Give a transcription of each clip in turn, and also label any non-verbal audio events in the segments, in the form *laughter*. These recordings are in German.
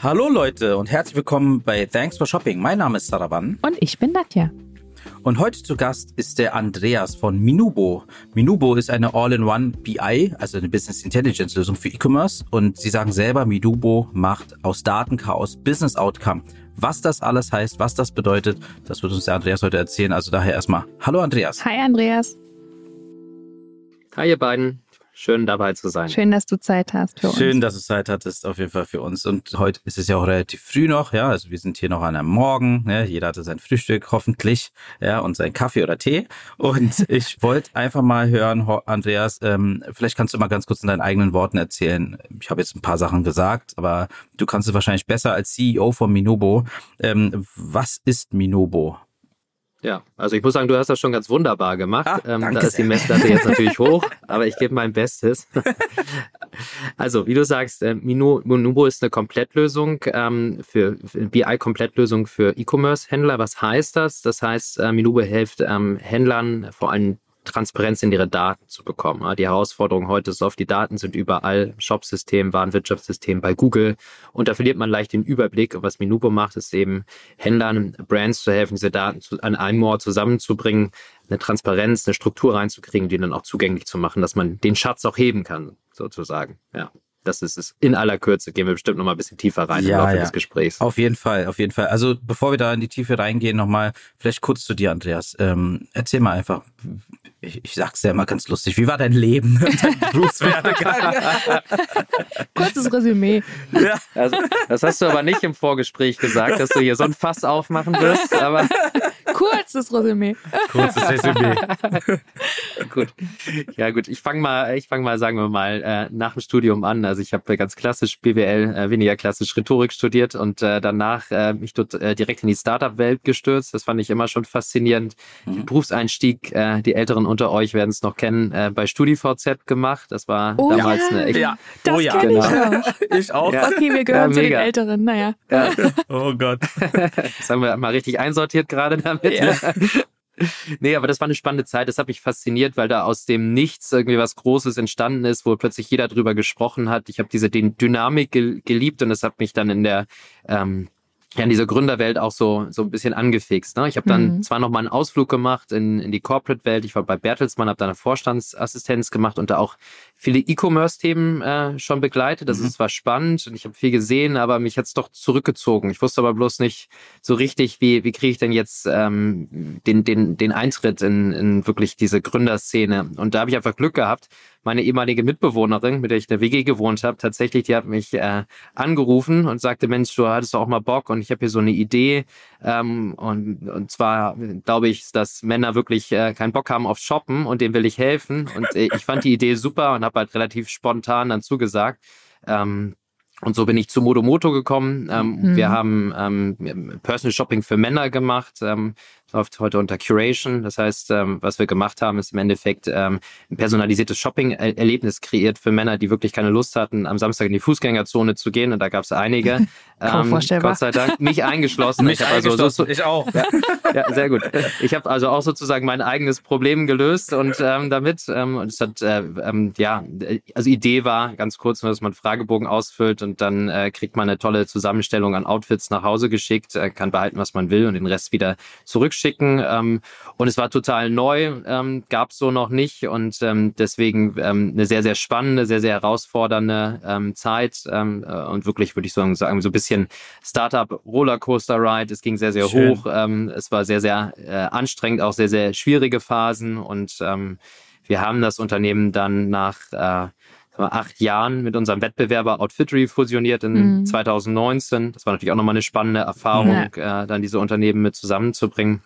Hallo Leute und herzlich willkommen bei Thanks for Shopping. Mein Name ist Saravan. Und ich bin Nadja. Und heute zu Gast ist der Andreas von Minubo. Minubo ist eine All-in-One BI, also eine Business Intelligence Lösung für E-Commerce. Und sie sagen selber, Minubo macht aus Datenchaos Business Outcome. Was das alles heißt, was das bedeutet, das wird uns der Andreas heute erzählen. Also daher erstmal, hallo Andreas. Hi Andreas. Hi ihr beiden. Schön dabei zu sein. Schön, dass du Zeit hast für uns. Schön, dass du Zeit hattest, auf jeden Fall für uns. Und heute ist es ja auch relativ früh noch, ja. Also wir sind hier noch an einem Morgen, ja. Jeder hatte sein Frühstück, hoffentlich, ja, und seinen Kaffee oder Tee. Und *laughs* ich wollte einfach mal hören, Andreas, ähm, vielleicht kannst du mal ganz kurz in deinen eigenen Worten erzählen. Ich habe jetzt ein paar Sachen gesagt, aber du kannst es wahrscheinlich besser als CEO von Minobo. Ähm, was ist Minobo? Ja, also ich muss sagen, du hast das schon ganz wunderbar gemacht. Ah, ähm, da ist die Messlatte jetzt *laughs* natürlich hoch, aber ich gebe mein Bestes. *laughs* also, wie du sagst, äh, Minubo ist eine Komplettlösung ähm, für, für BI-Komplettlösung für E-Commerce-Händler. Was heißt das? Das heißt, äh, Minubo hilft ähm, Händlern, vor allem Transparenz in ihre Daten zu bekommen. Die Herausforderung heute ist oft, die Daten sind überall, Shopsystem, Warenwirtschaftssystem bei Google und da verliert man leicht den Überblick. Und was Minubo macht, ist eben Händlern, Brands zu helfen, diese Daten zu, an einem Ort zusammenzubringen, eine Transparenz, eine Struktur reinzukriegen, die dann auch zugänglich zu machen, dass man den Schatz auch heben kann, sozusagen. Ja. Das ist es. In aller Kürze gehen wir bestimmt noch mal ein bisschen tiefer rein ja, im Laufe ja. des Gesprächs. Auf jeden Fall, auf jeden Fall. Also bevor wir da in die Tiefe reingehen, noch mal vielleicht kurz zu dir, Andreas. Ähm, erzähl mal einfach, ich, ich sag's ja immer ganz lustig, wie war dein Leben, *laughs* dein Berufswerdegang? *laughs* Kurzes Resümee. Ja. Also, das hast du aber nicht im Vorgespräch gesagt, dass du hier so ein Fass aufmachen wirst, aber kurzes Resümee. Kurzes Resümee. *laughs* gut. Ja gut, ich fange mal, ich fange mal, sagen wir mal, äh, nach dem Studium an. Also ich habe ganz klassisch BWL, äh, weniger klassisch Rhetorik studiert und äh, danach mich dort direkt in die Startup-Welt gestürzt. Das fand ich immer schon faszinierend. Mhm. Berufseinstieg, die Älteren unter euch werden es noch kennen, bei StudiVZ gemacht. Das war oh, damals ja. eine echt. Ja. Das oh ja, genau. *laughs* ich auch. ich auch. Ja. Okay, wir gehören ja, zu den Älteren, naja. Ja. Oh Gott. *laughs* Das haben wir mal richtig einsortiert gerade damit. Ja. *laughs* Nee, aber das war eine spannende Zeit. Das hat mich fasziniert, weil da aus dem Nichts irgendwie was Großes entstanden ist, wo plötzlich jeder drüber gesprochen hat. Ich habe diese Dynamik geliebt und das hat mich dann in der ähm, ja, in dieser Gründerwelt auch so, so ein bisschen angefixt. Ne? Ich habe dann mhm. zwar noch mal einen Ausflug gemacht in, in die Corporate-Welt. Ich war bei Bertelsmann, habe da eine Vorstandsassistenz gemacht und da auch viele E-Commerce-Themen äh, schon begleitet. Das mhm. ist zwar spannend und ich habe viel gesehen, aber mich hat's doch zurückgezogen. Ich wusste aber bloß nicht so richtig, wie, wie kriege ich denn jetzt ähm, den, den, den Eintritt in, in wirklich diese Gründerszene. Und da habe ich einfach Glück gehabt. Meine ehemalige Mitbewohnerin, mit der ich in der WG gewohnt habe, tatsächlich, die hat mich äh, angerufen und sagte, Mensch, du hattest doch auch mal Bock und ich habe hier so eine Idee. Ähm, und, und zwar glaube ich, dass Männer wirklich äh, keinen Bock haben auf Shoppen und dem will ich helfen. Und äh, ich fand die Idee super und habe halt relativ spontan dann zugesagt. Ähm, und so bin ich zu Modomoto gekommen. Ähm, mhm. Wir haben ähm, Personal Shopping für Männer gemacht. Ähm, läuft heute unter Curation. Das heißt, ähm, was wir gemacht haben, ist im Endeffekt ähm, ein personalisiertes Shopping-Erlebnis kreiert für Männer, die wirklich keine Lust hatten, am Samstag in die Fußgängerzone zu gehen. Und da gab es einige. *laughs* ähm, Gott sei Dank. Mich eingeschlossen. Mich ich eingeschlossen. Also so, ich auch. Ja, ja, sehr gut. Ich habe also auch sozusagen mein eigenes Problem gelöst und ähm, damit. Ähm, und es hat, äh, ähm, ja, also Idee war ganz kurz, dass man einen Fragebogen ausfüllt und dann äh, kriegt man eine tolle Zusammenstellung an Outfits nach Hause geschickt, äh, kann behalten, was man will und den Rest wieder zurück schicken. Ähm, und es war total neu, ähm, gab es so noch nicht. Und ähm, deswegen ähm, eine sehr, sehr spannende, sehr, sehr herausfordernde ähm, Zeit. Ähm, äh, und wirklich, würde ich sagen, sagen, so ein bisschen Startup-Rollercoaster-Ride. Es ging sehr, sehr Schön. hoch. Ähm, es war sehr, sehr äh, anstrengend, auch sehr, sehr schwierige Phasen. Und ähm, wir haben das Unternehmen dann nach äh, acht Jahren mit unserem Wettbewerber Outfittery fusioniert in mhm. 2019. Das war natürlich auch nochmal eine spannende Erfahrung, ja. äh, dann diese Unternehmen mit zusammenzubringen.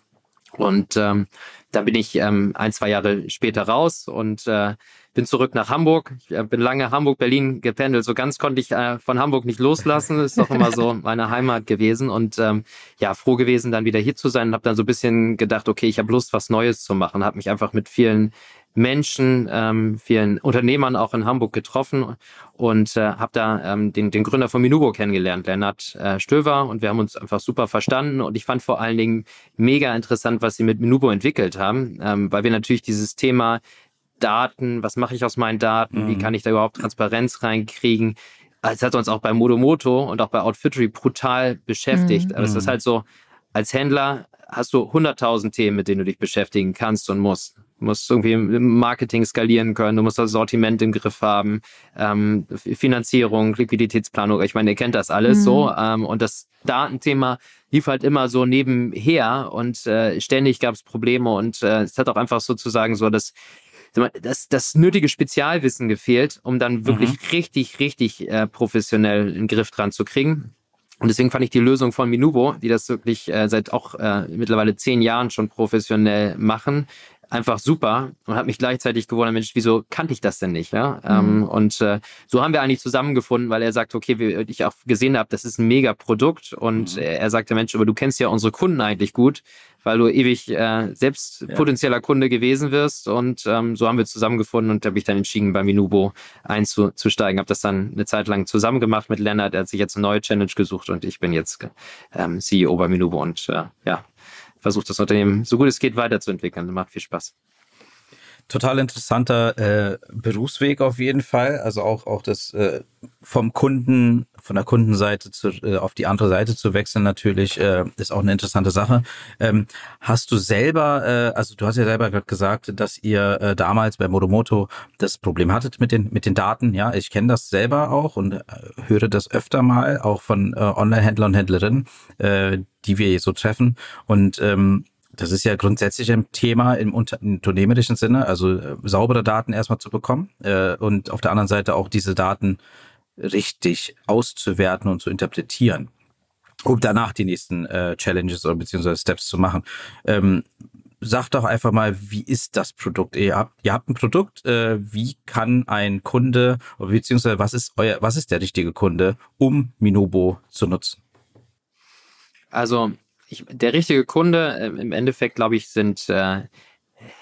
Und ähm, dann bin ich ähm, ein, zwei Jahre später raus und äh, bin zurück nach Hamburg. Ich äh, bin lange Hamburg, Berlin gependelt. So ganz konnte ich äh, von Hamburg nicht loslassen. Ist doch immer so *laughs* meine Heimat gewesen. Und ähm, ja, froh gewesen, dann wieder hier zu sein. Und habe dann so ein bisschen gedacht, okay, ich habe Lust, was Neues zu machen. Habe mich einfach mit vielen Menschen, ähm, vielen Unternehmern auch in Hamburg getroffen und äh, habe da ähm, den, den Gründer von Minubo kennengelernt, Lennart äh, Stöver, und wir haben uns einfach super verstanden. Und ich fand vor allen Dingen mega interessant, was sie mit Minubo entwickelt haben, ähm, weil wir natürlich dieses Thema Daten, was mache ich aus meinen Daten, mhm. wie kann ich da überhaupt Transparenz reinkriegen, es hat uns auch bei Modomoto und auch bei Outfittery brutal beschäftigt. Mhm. Aber es ist halt so, als Händler hast du 100.000 Themen, mit denen du dich beschäftigen kannst und musst. Du musst irgendwie Marketing skalieren können, du musst das Sortiment im Griff haben, ähm, Finanzierung, Liquiditätsplanung. Ich meine, ihr kennt das alles mhm. so. Ähm, und das Datenthema lief halt immer so nebenher und äh, ständig gab es Probleme und äh, es hat auch einfach sozusagen so das das, das nötige Spezialwissen gefehlt, um dann wirklich mhm. richtig, richtig äh, professionell einen Griff dran zu kriegen. Und deswegen fand ich die Lösung von Minubo, die das wirklich äh, seit auch äh, mittlerweile zehn Jahren schon professionell machen, einfach super und habe mich gleichzeitig gewundert, Mensch, wieso kannte ich das denn nicht? Ja? Ähm, mhm. Ähm, und äh, so haben wir eigentlich zusammengefunden, weil er sagt, okay, wie ich auch gesehen habe, das ist ein mega Produkt und mhm. er sagte, Mensch, aber du kennst ja unsere Kunden eigentlich gut, weil du ewig äh, selbst ja. potenzieller Kunde gewesen wirst und ähm, so haben wir zusammengefunden und da habe ich dann entschieden, bei Minubo einzusteigen, habe das dann eine Zeit lang zusammen gemacht mit Lennart, er hat sich jetzt eine neue Challenge gesucht und ich bin jetzt ähm, CEO bei Minubo und äh, ja, versucht das Unternehmen so gut es geht weiterzuentwickeln. Macht viel Spaß. Total interessanter äh, Berufsweg auf jeden Fall. Also auch, auch das äh, vom Kunden, von der Kundenseite zu, äh, auf die andere Seite zu wechseln natürlich, äh, ist auch eine interessante Sache. Ähm, hast du selber, äh, also du hast ja selber gerade gesagt, dass ihr äh, damals bei Modomoto das Problem hattet mit den, mit den Daten. Ja, ich kenne das selber auch und äh, höre das öfter mal, auch von äh, Online-Händlern und Händlerinnen, äh, die wir so treffen. Und ähm, das ist ja grundsätzlich ein Thema im unternehmerischen Sinne, also äh, saubere Daten erstmal zu bekommen äh, und auf der anderen Seite auch diese Daten richtig auszuwerten und zu interpretieren, um danach die nächsten äh, Challenges oder beziehungsweise Steps zu machen. Ähm, sag doch einfach mal, wie ist das Produkt? Ihr habt, ihr habt ein Produkt, äh, wie kann ein Kunde, beziehungsweise was ist euer, was ist der richtige Kunde, um Minobo zu nutzen? Also ich, der richtige Kunde äh, im Endeffekt, glaube ich, sind äh,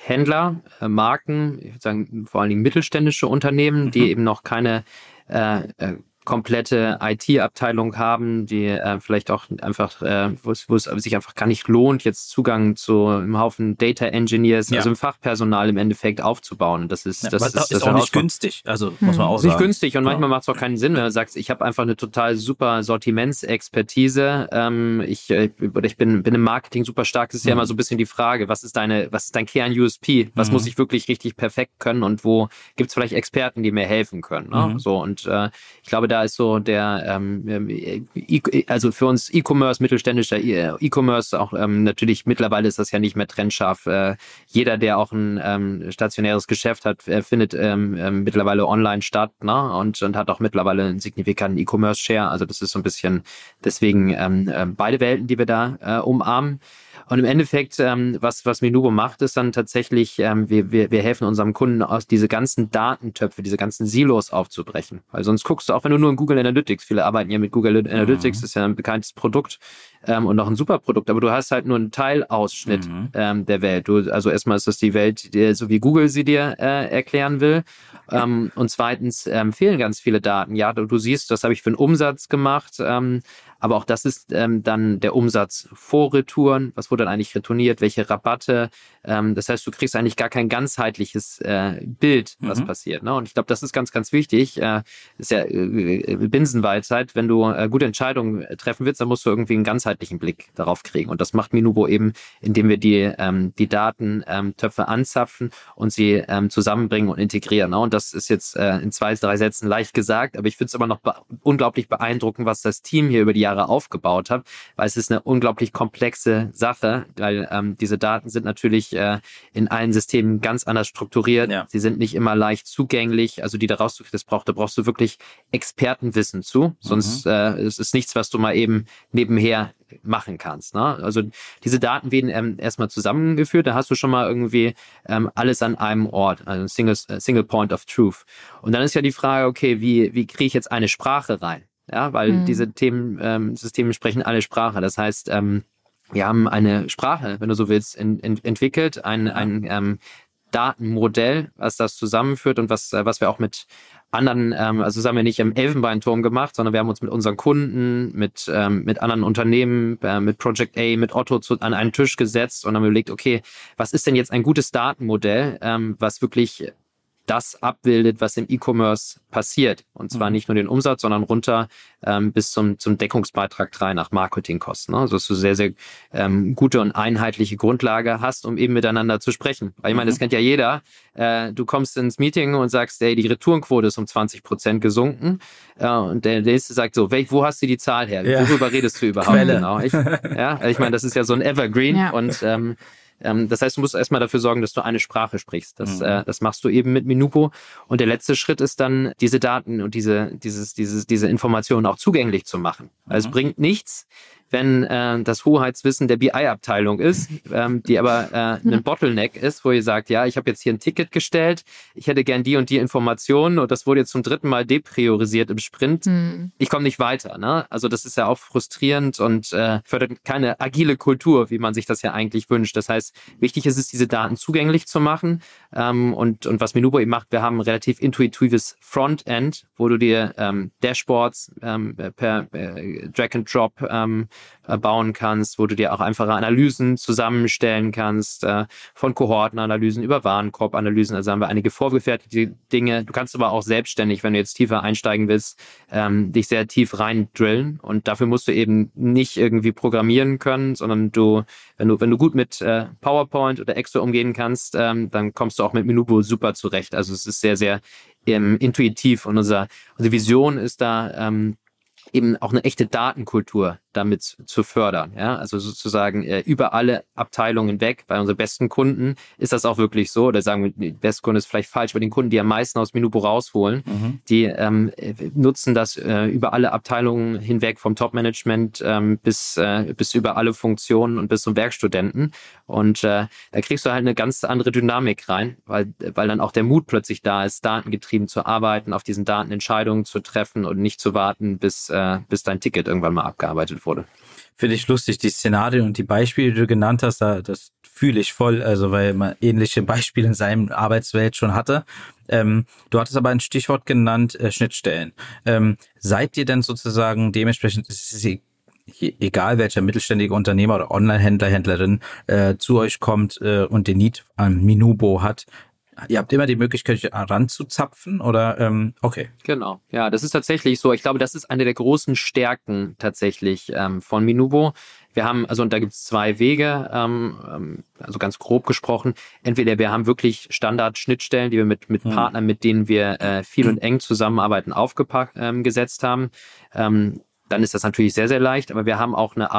Händler, äh, Marken, ich würde sagen vor allen Dingen mittelständische Unternehmen, mhm. die eben noch keine äh, äh komplette IT-Abteilung haben, die äh, vielleicht auch einfach, äh, wo es sich einfach gar nicht lohnt, jetzt Zugang zu einem Haufen Data Engineers, ja. also im Fachpersonal im Endeffekt aufzubauen. Das ist, ja, das, ist, das ist auch nicht günstig, also muss man auch sagen. Nicht günstig und ja. manchmal macht es auch keinen Sinn, wenn du sagst, ich habe einfach eine total super Sortimentsexpertise. Ähm, ich, äh, ich bin, bin im Marketing super stark. Das ist mhm. ja immer so ein bisschen die Frage, was ist deine, was ist dein Kern-USP? Was mhm. muss ich wirklich richtig perfekt können und wo gibt es vielleicht Experten, die mir helfen können? Ne? Mhm. So und äh, ich glaube, da ist so der, ähm, e also für uns E-Commerce, mittelständischer E-Commerce, auch ähm, natürlich mittlerweile ist das ja nicht mehr trennscharf. Äh, jeder, der auch ein ähm, stationäres Geschäft hat, äh, findet ähm, äh, mittlerweile online statt ne? und, und hat auch mittlerweile einen signifikanten E-Commerce-Share. Also das ist so ein bisschen deswegen ähm, äh, beide Welten, die wir da äh, umarmen. Und im Endeffekt, ähm, was, was Minubo macht, ist dann tatsächlich, ähm, wir, wir, wir helfen unserem Kunden aus, diese ganzen Datentöpfe, diese ganzen Silos aufzubrechen. Weil sonst guckst du, auch wenn du nur in Google Analytics, viele arbeiten ja mit Google Analytics, mhm. ist ja ein bekanntes Produkt ähm, und noch ein super Produkt, aber du hast halt nur einen Teilausschnitt mhm. ähm, der Welt. Du, also erstmal ist das die Welt, die, so wie Google sie dir äh, erklären will. Ähm, und zweitens ähm, fehlen ganz viele Daten. Ja, du, du siehst, das habe ich für einen Umsatz gemacht. Ähm, aber auch das ist ähm, dann der Umsatz vor Retouren. Was wurde dann eigentlich retourniert? Welche Rabatte? Das heißt, du kriegst eigentlich gar kein ganzheitliches äh, Bild, was mhm. passiert. Ne? Und ich glaube, das ist ganz, ganz wichtig. Äh, ist ja äh, Binsenweisheit. Wenn du äh, gute Entscheidungen treffen willst, dann musst du irgendwie einen ganzheitlichen Blick darauf kriegen. Und das macht Minubo eben, indem wir die, ähm, die Datentöpfe ähm, anzapfen und sie ähm, zusammenbringen und integrieren. Und das ist jetzt äh, in zwei, drei Sätzen leicht gesagt, aber ich finde es immer noch be unglaublich beeindruckend, was das Team hier über die Jahre aufgebaut habe, weil es ist eine unglaublich komplexe Sache, weil ähm, diese Daten sind natürlich äh, in allen Systemen ganz anders strukturiert. Ja. Sie sind nicht immer leicht zugänglich. Also die da rauszukriegen, das braucht, da brauchst du wirklich Expertenwissen zu. Sonst mhm. äh, es ist nichts, was du mal eben nebenher machen kannst. Ne? Also diese Daten werden ähm, erstmal zusammengeführt, da hast du schon mal irgendwie ähm, alles an einem Ort, also Single, äh, Single Point of Truth. Und dann ist ja die Frage, okay, wie, wie kriege ich jetzt eine Sprache rein? ja, weil mhm. diese Themen, ähm, Systeme sprechen alle Sprache. Das heißt, ähm, wir haben eine Sprache, wenn du so willst, in, in, entwickelt, ein, ein ähm, Datenmodell, was das zusammenführt und was, äh, was wir auch mit anderen, ähm, also das haben wir nicht im Elfenbeinturm gemacht, sondern wir haben uns mit unseren Kunden, mit, ähm, mit anderen Unternehmen, äh, mit Project A, mit Otto zu, an einen Tisch gesetzt und haben überlegt, okay, was ist denn jetzt ein gutes Datenmodell, ähm, was wirklich das abbildet, was im E-Commerce passiert. Und zwar mhm. nicht nur den Umsatz, sondern runter ähm, bis zum, zum Deckungsbeitrag 3 nach Marketingkosten. Ne? Also dass du sehr, sehr ähm, gute und einheitliche Grundlage hast, um eben miteinander zu sprechen. Weil ich meine, das mhm. kennt ja jeder. Äh, du kommst ins Meeting und sagst, ey, die Retourenquote ist um 20 Prozent gesunken. Äh, und der nächste sagt so, wel, wo hast du die Zahl her? Ja. Worüber redest du überhaupt? Quelle. Genau. Ich, ja, ich meine, das ist ja so ein Evergreen ja. und ähm, ähm, das heißt, du musst erstmal dafür sorgen, dass du eine Sprache sprichst. Das, mhm. äh, das machst du eben mit Minupo. Und der letzte Schritt ist dann, diese Daten und diese, dieses, dieses, diese Informationen auch zugänglich zu machen. Also mhm. es bringt nichts, wenn äh, das Hoheitswissen der BI-Abteilung ist, ähm, die aber äh, ein Bottleneck ist, wo ihr sagt, ja, ich habe jetzt hier ein Ticket gestellt, ich hätte gern die und die Informationen und das wurde jetzt zum dritten Mal depriorisiert im Sprint. Mhm. Ich komme nicht weiter. Ne? Also das ist ja auch frustrierend und äh, fördert keine agile Kultur, wie man sich das ja eigentlich wünscht. Das heißt, wichtig ist es, diese Daten zugänglich zu machen. Ähm, und, und was Minubo eben macht, wir haben ein relativ intuitives Frontend, wo du dir ähm, Dashboards ähm, per äh, Drag and Drop ähm, äh, bauen kannst, wo du dir auch einfache Analysen zusammenstellen kannst, äh, von Kohortenanalysen über Warenkorbanalysen. Also haben wir einige vorgefertigte Dinge. Du kannst aber auch selbstständig, wenn du jetzt tiefer einsteigen willst, ähm, dich sehr tief rein drillen. Und dafür musst du eben nicht irgendwie programmieren können, sondern du, wenn du, wenn du gut mit äh, PowerPoint oder Excel umgehen kannst, ähm, dann kommst du auch mit Minubo super zurecht. Also es ist sehr, sehr ähm, intuitiv und unser, unsere Vision ist da, eben auch eine echte Datenkultur damit zu fördern. Ja? Also sozusagen äh, über alle Abteilungen weg. Bei unseren besten Kunden ist das auch wirklich so. Oder sagen wir, die beste Kunde ist vielleicht falsch, bei den Kunden, die am meisten aus Minubo rausholen, mhm. die ähm, nutzen das äh, über alle Abteilungen hinweg, vom Top-Management ähm, bis, äh, bis über alle Funktionen und bis zum Werkstudenten. Und äh, da kriegst du halt eine ganz andere Dynamik rein, weil, weil dann auch der Mut plötzlich da ist, datengetrieben zu arbeiten, auf diesen Daten Entscheidungen zu treffen und nicht zu warten, bis, äh, bis dein Ticket irgendwann mal abgearbeitet verwendet wurde. Finde ich lustig, die Szenarien und die Beispiele, die du genannt hast, da, das fühle ich voll, also weil man ähnliche Beispiele in seinem Arbeitswelt schon hatte. Ähm, du hattest aber ein Stichwort genannt, äh, Schnittstellen. Ähm, seid ihr denn sozusagen dementsprechend, ist es egal welcher mittelständige Unternehmer oder Online-Händler, Händlerin äh, zu euch kommt äh, und den Need an Minubo hat, ihr habt immer die Möglichkeit, ranzuzapfen oder ähm, okay. Genau, ja, das ist tatsächlich so. Ich glaube, das ist eine der großen Stärken tatsächlich ähm, von Minubo. Wir haben, also und da gibt es zwei Wege, ähm, ähm, also ganz grob gesprochen. Entweder wir haben wirklich Standard-Schnittstellen, die wir mit, mit mhm. Partnern, mit denen wir äh, viel *clears throat* und eng zusammenarbeiten, aufgepackt ähm, gesetzt haben. Ähm, dann ist das natürlich sehr, sehr leicht. Aber wir haben auch eine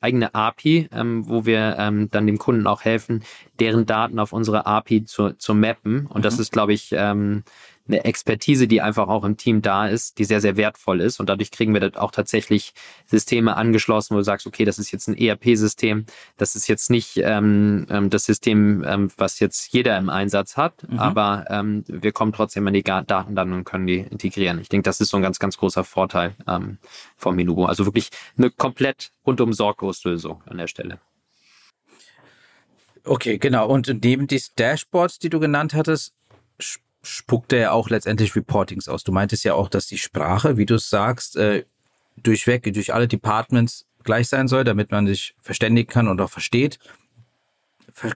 eigene API, ähm, wo wir ähm, dann dem Kunden auch helfen, deren Daten auf unsere API zu, zu mappen. Und mhm. das ist, glaube ich, ähm, eine Expertise, die einfach auch im Team da ist, die sehr, sehr wertvoll ist. Und dadurch kriegen wir dann auch tatsächlich Systeme angeschlossen, wo du sagst, okay, das ist jetzt ein ERP-System, das ist jetzt nicht ähm, ähm, das System, ähm, was jetzt jeder im Einsatz hat, mhm. aber ähm, wir kommen trotzdem an die Daten dann und können die integrieren. Ich denke, das ist so ein ganz, ganz großer Vorteil ähm, vom Minubo. Also wirklich eine komplett rundum sorglos Lösung an der Stelle. Okay, genau. Und neben diesen Dashboards, die du genannt hattest, spuckt er ja auch letztendlich Reportings aus. Du meintest ja auch, dass die Sprache, wie du es sagst, äh, durchweg, durch alle Departments gleich sein soll, damit man sich verständigen kann und auch versteht.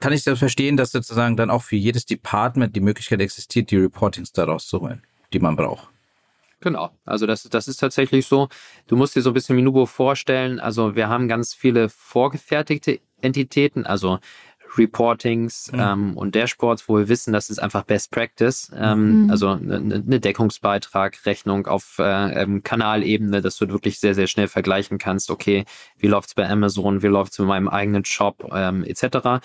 Kann ich das verstehen, dass sozusagen dann auch für jedes Department die Möglichkeit existiert, die Reportings daraus zu holen, die man braucht? Genau, also das, das ist tatsächlich so. Du musst dir so ein bisschen Minubo vorstellen. Also wir haben ganz viele vorgefertigte Entitäten, also Reportings mhm. ähm, und Dashboards, wo wir wissen, das ist einfach Best Practice. Ähm, mhm. Also eine, eine Deckungsbeitrag, Rechnung auf äh, ähm, Kanalebene, dass du wirklich sehr, sehr schnell vergleichen kannst, okay, wie läuft's bei Amazon, wie läuft's mit meinem eigenen Shop, ähm, etc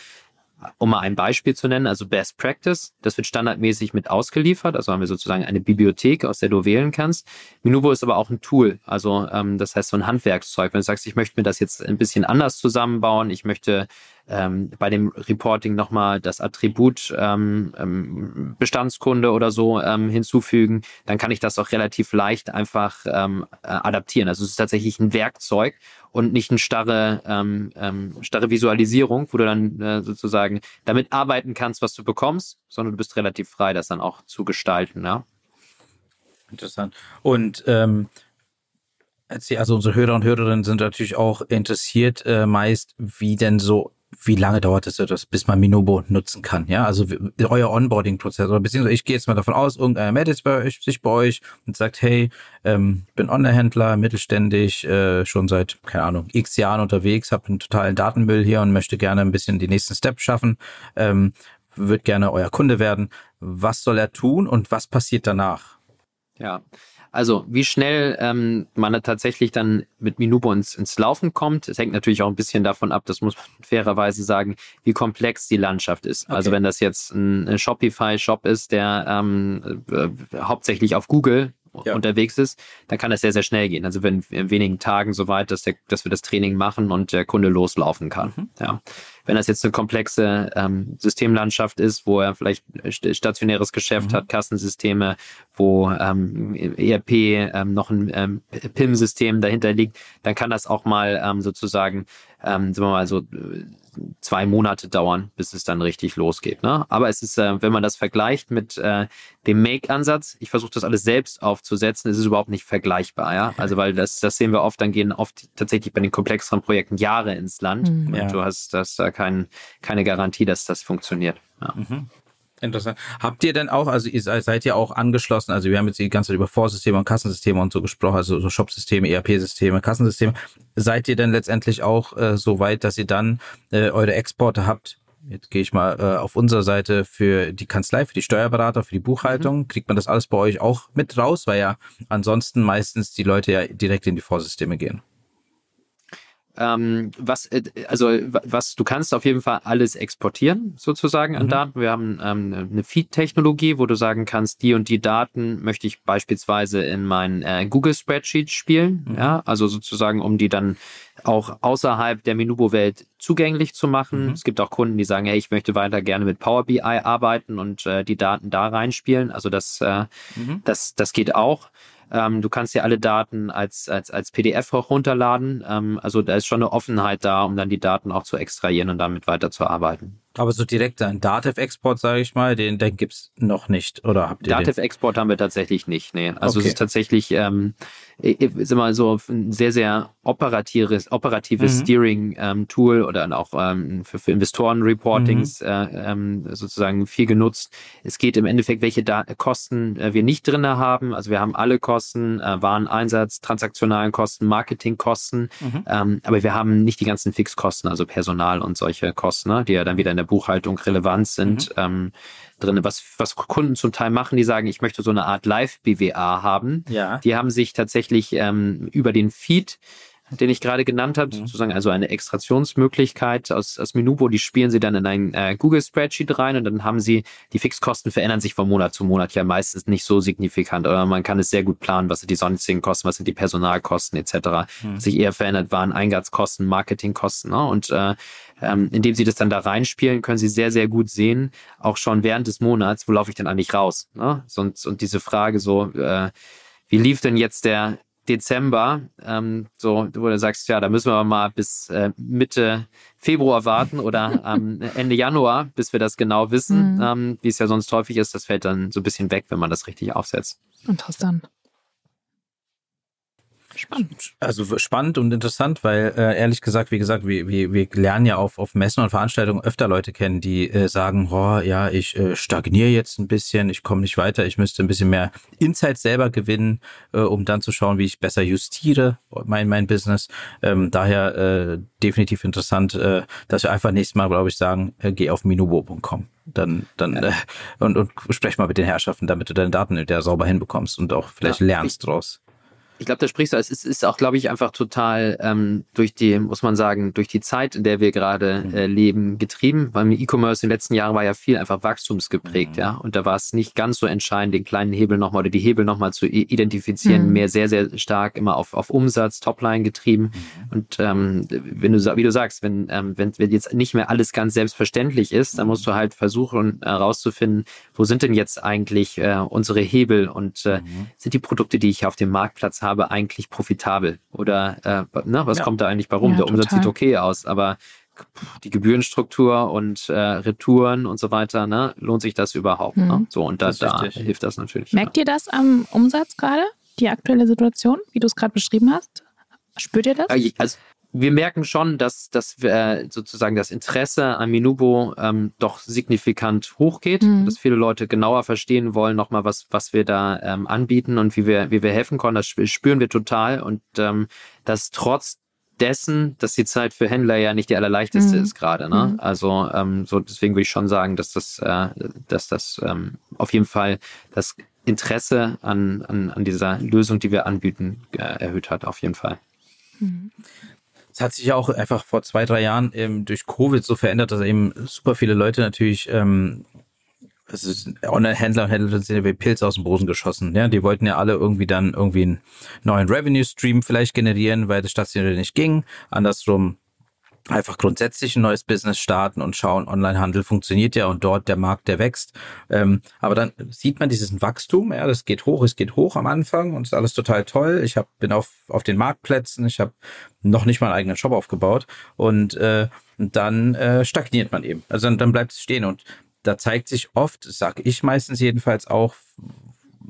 um mal ein Beispiel zu nennen, also Best Practice, das wird standardmäßig mit ausgeliefert, also haben wir sozusagen eine Bibliothek, aus der du wählen kannst. Minuvo ist aber auch ein Tool, also ähm, das heißt so ein Handwerkszeug. Wenn du sagst, ich möchte mir das jetzt ein bisschen anders zusammenbauen, ich möchte ähm, bei dem Reporting nochmal das Attribut ähm, ähm, Bestandskunde oder so ähm, hinzufügen, dann kann ich das auch relativ leicht einfach ähm, äh, adaptieren. Also es ist tatsächlich ein Werkzeug und nicht eine starre, ähm, ähm, starre Visualisierung, wo du dann äh, sozusagen damit arbeiten kannst, was du bekommst, sondern du bist relativ frei, das dann auch zu gestalten. Ja? Interessant. Und ähm, also unsere Hörer und Hörerinnen sind natürlich auch interessiert äh, meist, wie denn so wie lange dauert es das, bis man Minobo nutzen kann? Ja, also euer Onboarding-Prozess oder beziehungsweise ich gehe jetzt mal davon aus, irgendeiner meldet sich bei euch und sagt, hey, ähm, bin Online-Händler, mittelständig, äh, schon seit, keine Ahnung, x Jahren unterwegs, habe einen totalen Datenmüll hier und möchte gerne ein bisschen die nächsten Steps schaffen, ähm, wird gerne euer Kunde werden. Was soll er tun und was passiert danach? Ja, also wie schnell ähm, man tatsächlich dann mit Minubo ins, ins Laufen kommt, es hängt natürlich auch ein bisschen davon ab, das muss man fairerweise sagen, wie komplex die Landschaft ist. Also okay. Also wenn das jetzt ein, ein Shopify-Shop ist, der ähm, äh, hauptsächlich auf Google ja. unterwegs ist, dann kann das sehr, sehr schnell gehen. Also wenn in wenigen Tagen so weit, dass, der, dass wir das Training machen und der Kunde loslaufen kann. Mhm. Ja. Wenn das jetzt eine komplexe ähm, Systemlandschaft ist, wo er vielleicht stationäres Geschäft mhm. hat, Kassensysteme, wo ähm, ERP ähm, noch ein ähm, PIM-System dahinter liegt, dann kann das auch mal ähm, sozusagen, ähm, sagen wir mal so, zwei Monate dauern, bis es dann richtig losgeht. Ne? Aber es ist, äh, wenn man das vergleicht mit äh, dem Make-Ansatz, ich versuche das alles selbst aufzusetzen, ist es überhaupt nicht vergleichbar. Ja? Also weil das, das sehen wir oft, dann gehen oft tatsächlich bei den komplexeren Projekten Jahre ins Land mhm. und ja. du hast das da kein, keine Garantie, dass das funktioniert. Ja. Mhm. Interessant. Habt ihr denn auch, also ihr seid ja auch angeschlossen, also wir haben jetzt die ganze Zeit über Vorsysteme und Kassensysteme und so gesprochen, also so Shop-Systeme, ERP-Systeme, Kassensysteme. Seid ihr denn letztendlich auch äh, so weit, dass ihr dann äh, eure Exporte habt? Jetzt gehe ich mal äh, auf unserer Seite für die Kanzlei, für die Steuerberater, für die Buchhaltung. Mhm. Kriegt man das alles bei euch auch mit raus, weil ja ansonsten meistens die Leute ja direkt in die Vorsysteme gehen ähm, was, äh, also was, du kannst auf jeden Fall alles exportieren, sozusagen an mhm. Daten. Wir haben ähm, eine Feed-Technologie, wo du sagen kannst, die und die Daten möchte ich beispielsweise in mein äh, Google Spreadsheet spielen. Mhm. Ja, also sozusagen, um die dann auch außerhalb der Minubo-Welt zugänglich zu machen. Mhm. Es gibt auch Kunden, die sagen, hey, ich möchte weiter gerne mit Power BI arbeiten und äh, die Daten da reinspielen. Also das, äh, mhm. das, das geht auch. Ähm, du kannst dir alle Daten als, als, als PDF auch runterladen. Ähm, also da ist schon eine Offenheit da, um dann die Daten auch zu extrahieren und damit weiterzuarbeiten. Aber so direkt ein Datev-Export, sage ich mal, den, den gibt's noch nicht, oder habt ihr Datev-Export haben wir tatsächlich nicht, nee. Also okay. es ist tatsächlich, ähm, ist immer so ein sehr, sehr operatives, operatives mhm. Steering-Tool ähm, oder auch ähm, für, für Investoren-Reportings mhm. äh, ähm, sozusagen viel genutzt. Es geht im Endeffekt, welche da Kosten äh, wir nicht drinne haben. Also wir haben alle Kosten, äh, Wareneinsatz, transaktionalen Kosten, Marketingkosten, mhm. ähm, aber wir haben nicht die ganzen Fixkosten, also Personal und solche Kosten, ne, die ja dann wieder in der Buchhaltung relevant sind. Mhm. Ähm, drin. Was, was Kunden zum Teil machen, die sagen, ich möchte so eine Art Live-BWA haben. Ja. Die haben sich tatsächlich ähm, über den Feed den ich gerade genannt habe, mhm. sozusagen also eine Extraktionsmöglichkeit aus, aus Minubo, die spielen sie dann in ein äh, Google Spreadsheet rein und dann haben sie, die Fixkosten verändern sich von Monat zu Monat ja meistens nicht so signifikant, aber man kann es sehr gut planen, was sind die sonstigen Kosten, was sind die Personalkosten etc. Mhm. Was sich eher verändert waren Eingangskosten, Marketingkosten ne? und äh, ähm, indem sie das dann da reinspielen, können sie sehr, sehr gut sehen, auch schon während des Monats, wo laufe ich denn eigentlich raus? Ne? Und, und diese Frage so, äh, wie lief denn jetzt der Dezember, ähm, so, wo du sagst, ja, da müssen wir mal bis äh, Mitte Februar warten oder *laughs* ähm, Ende Januar, bis wir das genau wissen, mhm. ähm, wie es ja sonst häufig ist. Das fällt dann so ein bisschen weg, wenn man das richtig aufsetzt. Interessant. Spannend. Also spannend und interessant, weil äh, ehrlich gesagt, wie gesagt, wir, wir, wir lernen ja auf, auf Messen und Veranstaltungen öfter Leute kennen, die äh, sagen, oh, ja, ich äh, stagniere jetzt ein bisschen, ich komme nicht weiter, ich müsste ein bisschen mehr Insight selber gewinnen, äh, um dann zu schauen, wie ich besser justiere mein, mein Business. Ähm, daher äh, definitiv interessant, äh, dass wir einfach nächstes Mal, glaube ich, sagen, äh, geh auf minubo.com dann dann ja. äh, und und sprech mal mit den Herrschaften, damit du deine Daten wieder sauber hinbekommst und auch vielleicht ja, lernst draus. Ich glaube, da sprichst du, es ist, ist auch, glaube ich, einfach total ähm, durch die, muss man sagen, durch die Zeit, in der wir gerade mhm. äh, leben, getrieben. Weil E-Commerce in den letzten Jahren war ja viel einfach wachstumsgeprägt, mhm. ja. Und da war es nicht ganz so entscheidend, den kleinen Hebel nochmal oder die Hebel nochmal zu identifizieren, mhm. mehr sehr, sehr stark immer auf, auf Umsatz, Topline getrieben. Mhm. Und ähm, wenn du, wie du sagst, wenn, ähm, wenn, wenn jetzt nicht mehr alles ganz selbstverständlich ist, dann musst du halt versuchen herauszufinden, wo sind denn jetzt eigentlich äh, unsere Hebel und äh, mhm. sind die Produkte, die ich auf dem Marktplatz habe, habe, eigentlich profitabel? Oder äh, na, was ja. kommt da eigentlich bei rum? Ja, Der Umsatz total. sieht okay aus, aber die Gebührenstruktur und äh, Retouren und so weiter, ne, lohnt sich das überhaupt? Ne? Mhm. Ne? So, und da, da hilft das natürlich. Merkt ja. ihr das am Umsatz gerade, die aktuelle Situation, wie du es gerade beschrieben hast? Spürt ihr das? Also, wir merken schon, dass, dass wir sozusagen das Interesse an Minubo ähm, doch signifikant hochgeht, mhm. dass viele Leute genauer verstehen wollen, nochmal was, was wir da ähm, anbieten und wie wir, wie wir helfen können. Das spüren wir total und ähm, dass trotz dessen, dass die Zeit für Händler ja nicht die allerleichteste mhm. ist gerade. Ne? Mhm. Also ähm, so deswegen würde ich schon sagen, dass das, äh, dass das ähm, auf jeden Fall das Interesse an, an, an dieser Lösung, die wir anbieten, äh, erhöht hat, auf jeden Fall. Mhm. Es hat sich ja auch einfach vor zwei, drei Jahren ähm, durch Covid so verändert, dass eben super viele Leute natürlich ähm, also Online-Händler und Händler sind wie Pilze aus dem Boden geschossen. Ja, die wollten ja alle irgendwie dann irgendwie einen neuen Revenue-Stream vielleicht generieren, weil das stationär nicht ging. Andersrum einfach grundsätzlich ein neues Business starten und schauen, Onlinehandel funktioniert ja und dort der Markt, der wächst. Ähm, aber dann sieht man dieses Wachstum, ja, das geht hoch, es geht hoch am Anfang und ist alles total toll. Ich hab, bin auf, auf den Marktplätzen, ich habe noch nicht mal einen eigenen Shop aufgebaut und äh, dann äh, stagniert man eben. Also dann, dann bleibt es stehen und da zeigt sich oft, sag ich meistens jedenfalls auch,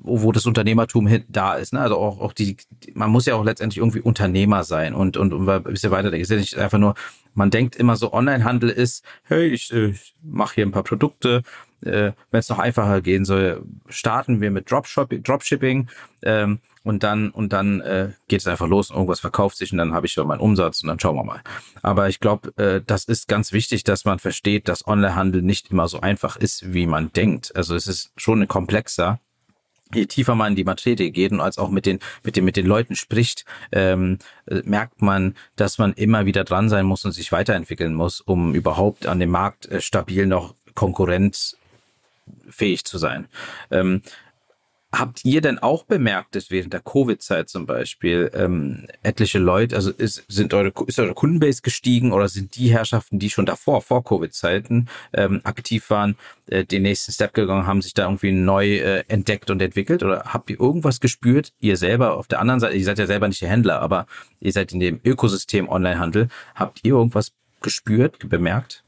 wo das Unternehmertum hin, da ist. Ne? Also auch, auch die, man muss ja auch letztendlich irgendwie Unternehmer sein und, und, und ein bisschen weiter. Ist ja nicht einfach nur, man denkt immer so, Onlinehandel ist, hey, ich, ich mache hier ein paar Produkte. Äh, Wenn es noch einfacher gehen soll, starten wir mit Dropshipping, Dropshipping ähm, und dann und dann äh, geht es einfach los, irgendwas verkauft sich und dann habe ich schon meinen Umsatz und dann schauen wir mal. Aber ich glaube, äh, das ist ganz wichtig, dass man versteht, dass Onlinehandel nicht immer so einfach ist, wie man denkt. Also es ist schon komplexer je tiefer man in die Materie geht und als auch mit den, mit den, mit den Leuten spricht, ähm, äh, merkt man, dass man immer wieder dran sein muss und sich weiterentwickeln muss, um überhaupt an dem Markt äh, stabil noch konkurrenzfähig zu sein. Ähm, Habt ihr denn auch bemerkt, dass während der Covid-Zeit zum Beispiel ähm, etliche Leute, also ist, sind eure, ist eure Kundenbase gestiegen oder sind die Herrschaften, die schon davor, vor Covid-Zeiten ähm, aktiv waren, äh, den nächsten Step gegangen, haben sich da irgendwie neu äh, entdeckt und entwickelt? Oder habt ihr irgendwas gespürt, ihr selber auf der anderen Seite, ihr seid ja selber nicht der Händler, aber ihr seid in dem Ökosystem Onlinehandel, habt ihr irgendwas gespürt, bemerkt?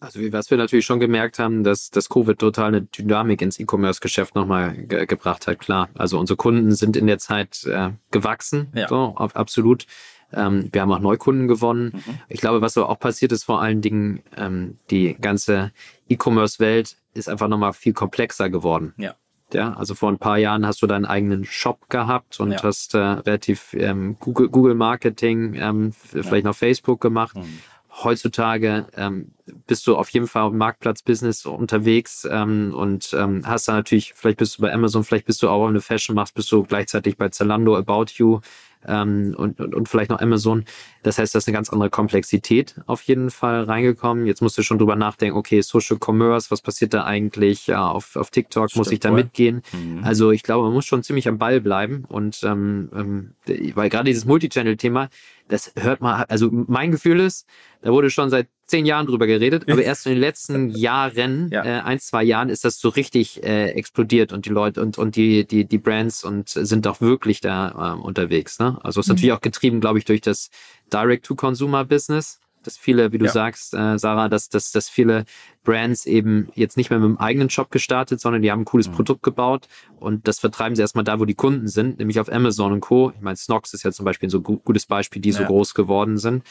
Also was wir natürlich schon gemerkt haben, dass das Covid total eine Dynamik ins E-Commerce-Geschäft nochmal ge gebracht hat, klar. Also unsere Kunden sind in der Zeit äh, gewachsen, ja. so, absolut. Ähm, wir haben auch Neukunden gewonnen. Mhm. Ich glaube, was so auch passiert ist, vor allen Dingen, ähm, die ganze E-Commerce-Welt ist einfach nochmal viel komplexer geworden. Ja. Ja, also vor ein paar Jahren hast du deinen eigenen Shop gehabt und ja. hast äh, relativ ähm, Google, Google Marketing, ähm, vielleicht ja. noch Facebook gemacht. Mhm heutzutage ähm, bist du auf jeden Fall im Marktplatz-Business unterwegs ähm, und ähm, hast da natürlich, vielleicht bist du bei Amazon, vielleicht bist du auch in der Fashion, machst, bist du gleichzeitig bei Zalando, About You ähm, und, und, und vielleicht noch Amazon. Das heißt, da ist eine ganz andere Komplexität auf jeden Fall reingekommen. Jetzt musst du schon drüber nachdenken, okay, Social Commerce, was passiert da eigentlich? Ja, auf, auf TikTok Stimmt muss ich da wohl. mitgehen. Mhm. Also ich glaube, man muss schon ziemlich am Ball bleiben und ähm, ähm, weil gerade dieses Multichannel-Thema, das hört man, also mein Gefühl ist, da wurde schon seit zehn Jahren drüber geredet, aber *laughs* erst in den letzten Jahren, ja. äh, ein, zwei Jahren, ist das so richtig äh, explodiert und die Leute und, und die, die, die Brands und sind auch wirklich da äh, unterwegs. Ne? Also ist mhm. natürlich auch getrieben, glaube ich, durch das Direct-to-Consumer-Business dass viele, wie du ja. sagst, äh, Sarah, dass, dass, dass viele Brands eben jetzt nicht mehr mit dem eigenen Shop gestartet, sondern die haben ein cooles mhm. Produkt gebaut und das vertreiben sie erstmal da, wo die Kunden sind, nämlich auf Amazon und Co. Ich meine, Snox ist ja zum Beispiel ein so gutes Beispiel, die ja. so groß geworden sind.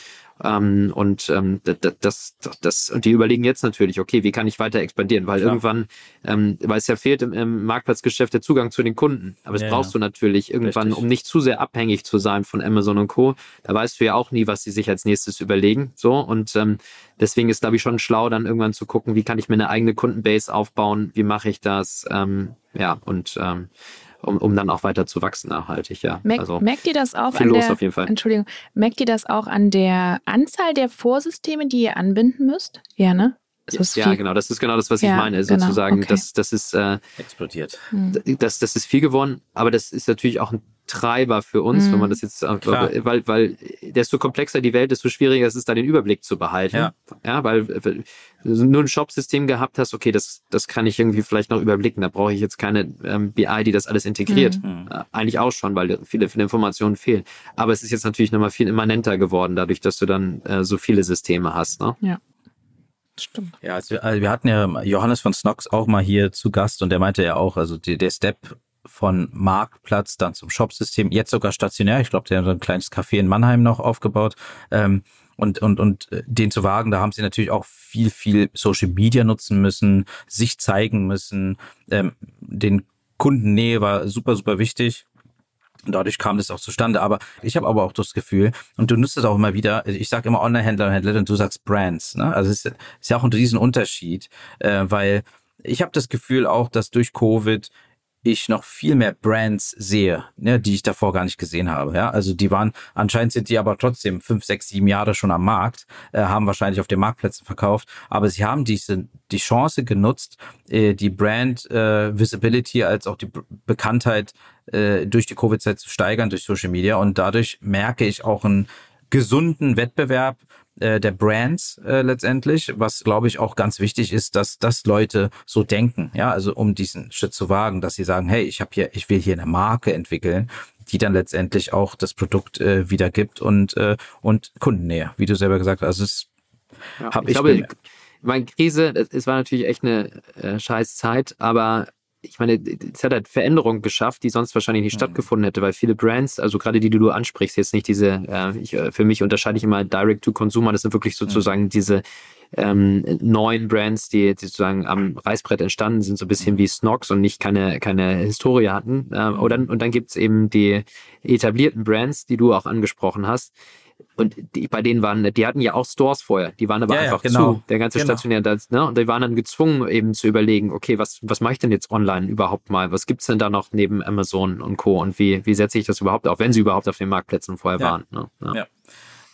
Ähm, und ähm, das, das, das, und die überlegen jetzt natürlich, okay, wie kann ich weiter expandieren? Weil Klar. irgendwann, ähm, weil es ja fehlt im, im Marktplatzgeschäft der Zugang zu den Kunden. Aber es ja, brauchst du natürlich irgendwann, Richtig. um nicht zu sehr abhängig zu sein von Amazon und Co. Da weißt du ja auch nie, was sie sich als nächstes überlegen. So und ähm, deswegen ist, glaube ich, schon schlau, dann irgendwann zu gucken, wie kann ich mir eine eigene Kundenbase aufbauen, wie mache ich das, ähm, ja, und ähm, um, um dann auch weiter zu wachsen nachhaltig, ja. Merk, also merkt ihr das auch an der, Entschuldigung, merkt ihr das auch an der Anzahl der Vorsysteme, die ihr anbinden müsst? Ja, ne? ja, genau, das ist genau das, was ja, ich meine, genau. sozusagen. Okay. Das, das ist äh, explodiert. Hm. Das, das ist viel geworden, aber das ist natürlich auch ein Treiber für uns, mhm. wenn man das jetzt, weil, weil desto komplexer die Welt, desto schwieriger ist es da den Überblick zu behalten. Ja, ja weil, weil du nur ein Shop-System gehabt hast, okay, das, das kann ich irgendwie vielleicht noch überblicken. Da brauche ich jetzt keine ähm, BI, die das alles integriert. Mhm. Äh, eigentlich auch schon, weil viele, viele Informationen fehlen. Aber es ist jetzt natürlich nochmal viel immanenter geworden, dadurch, dass du dann äh, so viele Systeme hast. Ne? Ja. Stimmt. Ja, also wir, also wir hatten ja Johannes von Snox auch mal hier zu Gast und der meinte ja auch, also die, der Step von Marktplatz dann zum Shopsystem, jetzt sogar stationär. Ich glaube, der hat ein kleines Café in Mannheim noch aufgebaut. Ähm, und, und, und äh, den zu wagen, da haben sie natürlich auch viel, viel Social Media nutzen müssen, sich zeigen müssen. Ähm, den Kundennähe war super, super wichtig. Und dadurch kam das auch zustande. Aber ich habe aber auch das Gefühl, und du nutzt es auch immer wieder, ich sage immer Online-Händler und Händler und du sagst Brands. Ne? Also es ist, ist ja auch ein Riesenunterschied, äh, weil ich habe das Gefühl auch, dass durch Covid ich noch viel mehr Brands sehe, ne, die ich davor gar nicht gesehen habe. Ja, also die waren anscheinend sind die aber trotzdem fünf, sechs, sieben Jahre schon am Markt, äh, haben wahrscheinlich auf den Marktplätzen verkauft, aber sie haben diese die Chance genutzt, äh, die Brand äh, Visibility als auch die B Bekanntheit äh, durch die Covid-Zeit zu steigern durch Social Media und dadurch merke ich auch einen gesunden Wettbewerb äh, der Brands äh, letztendlich, was glaube ich auch ganz wichtig ist, dass dass Leute so denken, ja, also um diesen Schritt zu wagen, dass sie sagen, hey, ich habe hier, ich will hier eine Marke entwickeln, die dann letztendlich auch das Produkt äh, wiedergibt und äh, und Kundennähe, wie du selber gesagt hast. Also es ja, habe ich, ich glaube, meine Krise, es war natürlich echt eine äh, scheiß Zeit, aber ich meine, es hat halt Veränderungen geschafft, die sonst wahrscheinlich nicht mhm. stattgefunden hätte, weil viele Brands, also gerade die, die du ansprichst, jetzt nicht diese, äh, ich, äh, für mich unterscheide ich immer Direct-to-Consumer, das sind wirklich mhm. sozusagen mhm. diese ähm, neuen Brands, die, die sozusagen am Reißbrett entstanden sind, so ein bisschen mhm. wie Snox und nicht keine, keine Historie hatten. Ähm, und dann, und dann gibt's eben die etablierten Brands, die du auch angesprochen hast, und die, bei denen waren, die hatten ja auch Stores vorher, die waren aber ja, einfach ja, genau. zu, der ganze genau. stationär, das, ne? Und die waren dann gezwungen, eben zu überlegen, okay, was, was mache ich denn jetzt online überhaupt mal? Was gibt's denn da noch neben Amazon und Co. Und wie, wie setze ich das überhaupt auf, wenn sie überhaupt auf den Marktplätzen vorher ja. waren? Ne? Ja.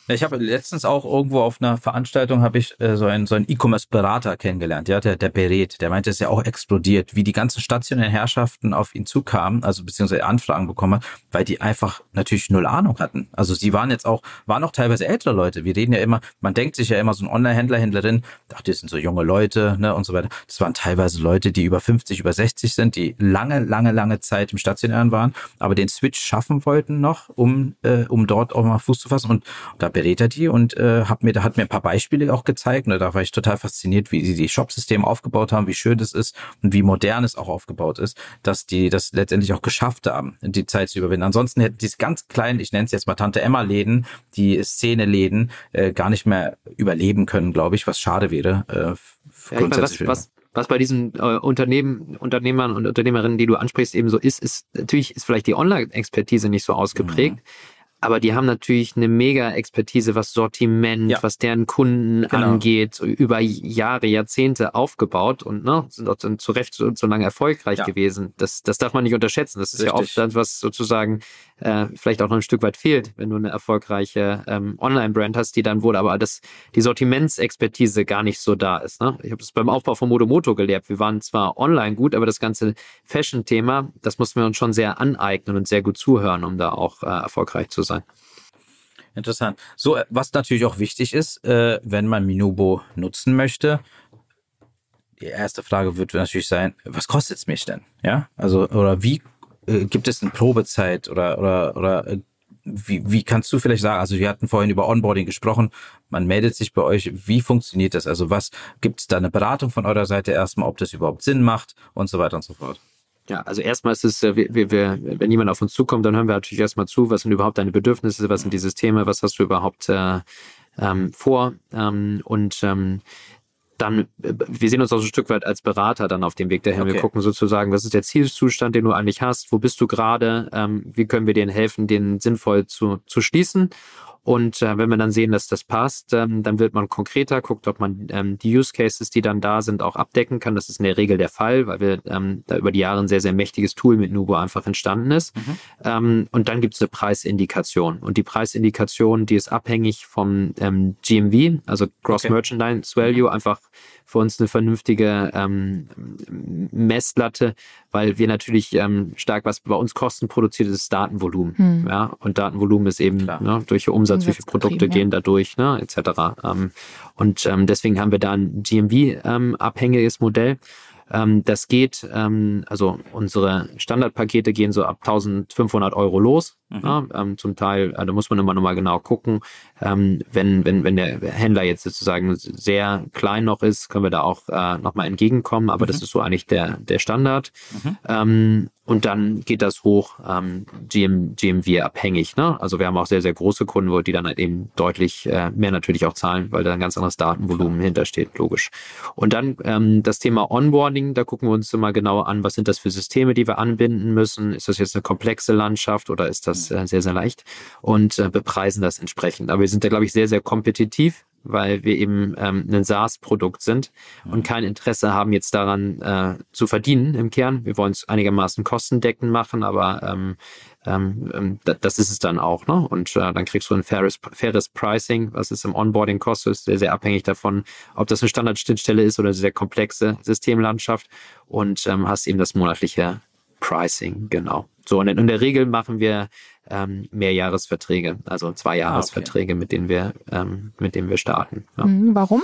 Ich habe letztens auch irgendwo auf einer Veranstaltung habe ich äh, so einen so einen E-Commerce-Berater kennengelernt, ja, der der berät, der meinte, es ist ja auch explodiert, wie die ganzen stationären Herrschaften auf ihn zukamen, also beziehungsweise Anfragen bekommen, weil die einfach natürlich null Ahnung hatten. Also sie waren jetzt auch, waren auch teilweise ältere Leute. Wir reden ja immer, man denkt sich ja immer so ein Online-Händler, Händlerin, ach, das sind so junge Leute, ne und so weiter. Das waren teilweise Leute, die über 50, über 60 sind, die lange, lange, lange Zeit im Stationären waren, aber den Switch schaffen wollten noch, um äh, um dort auch mal Fuß zu fassen und da berät er die und äh, hat mir, da hat mir ein paar Beispiele auch gezeigt. Ne? Da war ich total fasziniert, wie sie die Shopsysteme aufgebaut haben, wie schön das ist und wie modern es auch aufgebaut ist, dass die das letztendlich auch geschafft haben, die Zeit zu überwinden. Ansonsten hätten diese ganz kleinen, ich nenne es jetzt mal Tante Emma-Läden, die Szene-Läden, äh, gar nicht mehr überleben können, glaube ich, was schade wäre. Äh, ja, ich meine, was, was, was bei diesen äh, Unternehmen, Unternehmern und Unternehmerinnen, die du ansprichst, eben so ist, ist natürlich ist vielleicht die Online-Expertise nicht so ausgeprägt. Mhm aber die haben natürlich eine mega Expertise, was Sortiment, ja. was deren Kunden genau. angeht, über Jahre, Jahrzehnte aufgebaut und ne, sind auch zu Recht so, so lange erfolgreich ja. gewesen. Das, das darf man nicht unterschätzen. Das ist Richtig. ja oft das, was sozusagen äh, vielleicht auch noch ein Stück weit fehlt, wenn du eine erfolgreiche ähm, Online-Brand hast, die dann wohl aber das, die Sortimentsexpertise gar nicht so da ist. Ne? Ich habe das beim Aufbau von Modomoto gelehrt. Wir waren zwar online gut, aber das ganze Fashion-Thema, das mussten wir uns schon sehr aneignen und sehr gut zuhören, um da auch äh, erfolgreich zu sein. Interessant. So, äh, was natürlich auch wichtig ist, äh, wenn man Minubo nutzen möchte, die erste Frage wird natürlich sein, was kostet es mich denn? Ja, also, oder wie äh, gibt es eine Probezeit oder, oder, oder äh, wie, wie kannst du vielleicht sagen, also wir hatten vorhin über Onboarding gesprochen, man meldet sich bei euch, wie funktioniert das? Also was gibt es da eine Beratung von eurer Seite erstmal, ob das überhaupt Sinn macht und so weiter und so fort? Ja, also erstmal ist es, äh, wir, wir, wenn jemand auf uns zukommt, dann hören wir natürlich erstmal zu, was sind überhaupt deine Bedürfnisse, was sind die Systeme, was hast du überhaupt äh, ähm, vor ähm, und ähm, dann, äh, wir sehen uns auch so ein Stück weit als Berater dann auf dem Weg dahin. Okay. Wir gucken sozusagen, was ist der Zielzustand, den du eigentlich hast, wo bist du gerade, ähm, wie können wir dir helfen, den sinnvoll zu, zu schließen und äh, wenn wir dann sehen, dass das passt, ähm, dann wird man konkreter, guckt, ob man ähm, die Use Cases, die dann da sind, auch abdecken kann. Das ist in der Regel der Fall, weil wir ähm, da über die Jahre ein sehr, sehr mächtiges Tool mit Nubo einfach entstanden ist. Mhm. Ähm, und dann gibt es eine Preisindikation. Und die Preisindikation, die ist abhängig vom ähm, GMV, also Gross okay. Merchandise Value, einfach für uns eine vernünftige ähm, Messlatte, weil wir natürlich stark, was bei uns Kosten produziert, ist Datenvolumen. Hm. Ja? Und Datenvolumen ist eben ne, durch den Umsatz, wie viele Produkte gehen da durch, ne, etc. Ähm, und ähm, deswegen haben wir da ein GMV-abhängiges ähm, Modell. Ähm, das geht, ähm, also unsere Standardpakete gehen so ab 1500 Euro los. Mhm. Ja, ähm, zum Teil, äh, da muss man immer nochmal genau gucken. Ähm, wenn, wenn, wenn der Händler jetzt sozusagen sehr klein noch ist, können wir da auch äh, nochmal entgegenkommen, aber mhm. das ist so eigentlich der, der Standard. Mhm. Ähm, und dann geht das hoch ähm, GM, GMV abhängig. Ne? Also wir haben auch sehr, sehr große Kunden, wo die dann halt eben deutlich äh, mehr natürlich auch zahlen, weil da ein ganz anderes Datenvolumen hintersteht, logisch. Und dann ähm, das Thema Onboarding, da gucken wir uns immer genauer an, was sind das für Systeme, die wir anbinden müssen. Ist das jetzt eine komplexe Landschaft oder ist das äh, sehr, sehr leicht? Und äh, bepreisen das entsprechend. Aber wir sind da, glaube ich, sehr, sehr kompetitiv weil wir eben ähm, ein SaaS-Produkt sind und kein Interesse haben, jetzt daran äh, zu verdienen im Kern. Wir wollen es einigermaßen kostendeckend machen, aber ähm, ähm, ähm das ist es dann auch. Ne? Und äh, dann kriegst du ein faires, faires Pricing, was es im Onboarding kostet, ist sehr, sehr abhängig davon, ob das eine Standardschnittstelle ist oder eine sehr komplexe Systemlandschaft und ähm, hast eben das monatliche Pricing, genau. So, und in der Regel machen wir ähm, Mehrjahresverträge, also zwei Jahresverträge, ah, okay. mit denen wir, ähm, mit denen wir starten. Ja. Mhm, warum?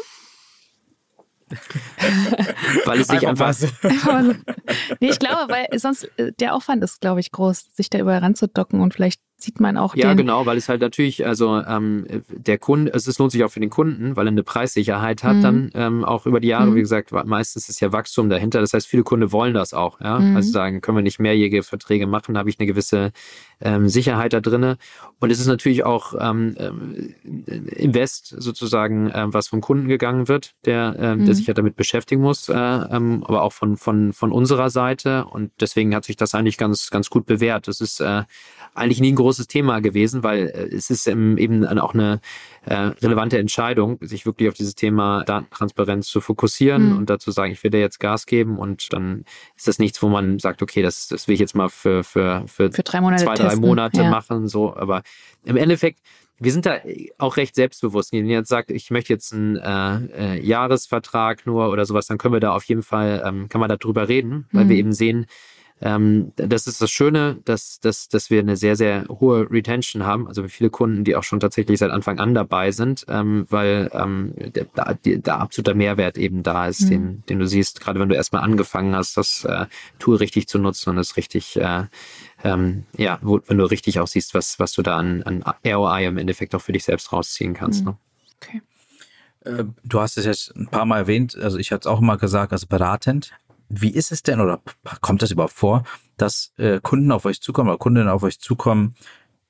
*laughs* weil es sich einfach. einfach *laughs* nee, ich glaube, weil sonst äh, der Aufwand ist, glaube ich, groß, sich da überall ranzudocken und vielleicht sieht man auch. Ja, genau, weil es halt natürlich, also ähm, der Kunde, es lohnt sich auch für den Kunden, weil er eine Preissicherheit hat, mhm. dann ähm, auch über die Jahre, mhm. wie gesagt, meistens ist ja Wachstum dahinter. Das heißt, viele Kunden wollen das auch, ja. Mhm. Also sagen, können wir nicht mehrjährige Verträge machen, da habe ich eine gewisse ähm, Sicherheit da drinne. Und es ist natürlich auch ähm, ähm Invest sozusagen, ähm, was vom Kunden gegangen wird, der, ähm, der mhm. sich ja damit beschäftigen muss, äh, ähm, aber auch von, von, von unserer Seite. Und deswegen hat sich das eigentlich ganz, ganz gut bewährt. Das ist äh, eigentlich nie ein großes Thema gewesen, weil äh, es ist eben auch eine äh, relevante Entscheidung, sich wirklich auf dieses Thema Datentransparenz zu fokussieren mhm. und dazu sagen, ich will dir jetzt Gas geben und dann ist das nichts, wo man sagt, okay, das, das will ich jetzt mal für, für, für, für drei Monate zwei, drei Monate ja. machen, so, aber im Endeffekt wir sind da auch recht selbstbewusst. Wenn ihr jetzt sagt, ich möchte jetzt einen äh, äh, Jahresvertrag nur oder sowas, dann können wir da auf jeden Fall, ähm, kann man darüber reden, weil mhm. wir eben sehen, ähm, das ist das Schöne, dass, dass, dass wir eine sehr, sehr hohe Retention haben, also viele Kunden, die auch schon tatsächlich seit Anfang an dabei sind, ähm, weil ähm, der, der absoluter Mehrwert eben da ist, mhm. den, den du siehst, gerade wenn du erstmal angefangen hast, das äh, Tool richtig zu nutzen und es richtig, äh, ähm, ja, wo, wenn du richtig auch siehst, was, was du da an, an ROI im Endeffekt auch für dich selbst rausziehen kannst. Mhm. Ne? Okay. Äh, du hast es jetzt ein paar Mal erwähnt, also ich hatte es auch mal gesagt, also beratend. Wie ist es denn oder kommt das überhaupt vor, dass äh, Kunden auf euch zukommen oder Kundinnen auf euch zukommen,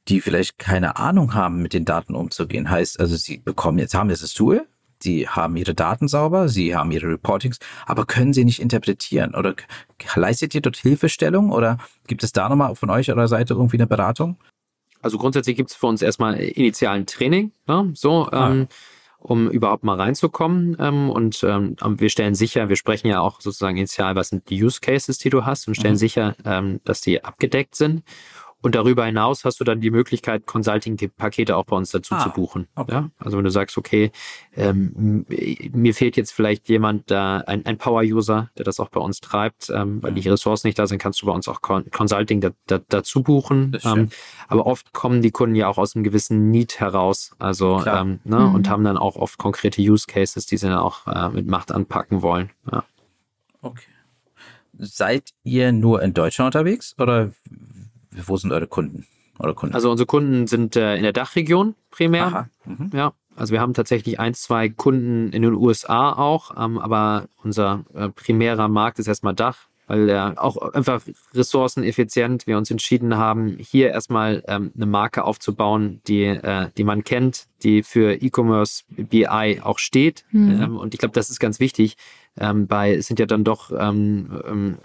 die vielleicht keine Ahnung haben, mit den Daten umzugehen? Heißt also, sie bekommen jetzt, haben jetzt das Tool, sie haben ihre Daten sauber, sie haben ihre Reportings, aber können sie nicht interpretieren? Oder leistet ihr dort Hilfestellung oder gibt es da nochmal von euch oder Seite irgendwie eine Beratung? Also grundsätzlich gibt es für uns erstmal initialen Training. Ne? So, ah. ähm, um überhaupt mal reinzukommen. Ähm, und ähm, wir stellen sicher, wir sprechen ja auch sozusagen initial, was sind die Use Cases, die du hast und stellen mhm. sicher, ähm, dass die abgedeckt sind. Und darüber hinaus hast du dann die Möglichkeit, Consulting-Pakete auch bei uns dazu ah, zu buchen. Okay. Ja? Also wenn du sagst, okay, ähm, mir fehlt jetzt vielleicht jemand, da ein, ein Power-User, der das auch bei uns treibt, ähm, weil die mhm. Ressourcen nicht da sind, kannst du bei uns auch Consulting da, da, dazu buchen. Ähm, aber oft kommen die Kunden ja auch aus einem gewissen Need heraus, also ähm, ne, mhm. und haben dann auch oft konkrete Use Cases, die sie dann auch äh, mit Macht anpacken wollen. Ja. Okay. Seid ihr nur in Deutschland unterwegs oder wo sind eure Kunden? Oder Kunden? Also unsere Kunden sind äh, in der Dachregion primär. Mhm. Ja. Also wir haben tatsächlich ein, zwei Kunden in den USA auch, ähm, aber unser äh, primärer Markt ist erstmal Dach, weil er auch einfach ressourceneffizient wir uns entschieden haben, hier erstmal ähm, eine Marke aufzubauen, die, äh, die man kennt, die für E-Commerce BI auch steht. Mhm. Ähm, und ich glaube, das ist ganz wichtig, ähm, weil es sind ja dann doch ähm, ähm,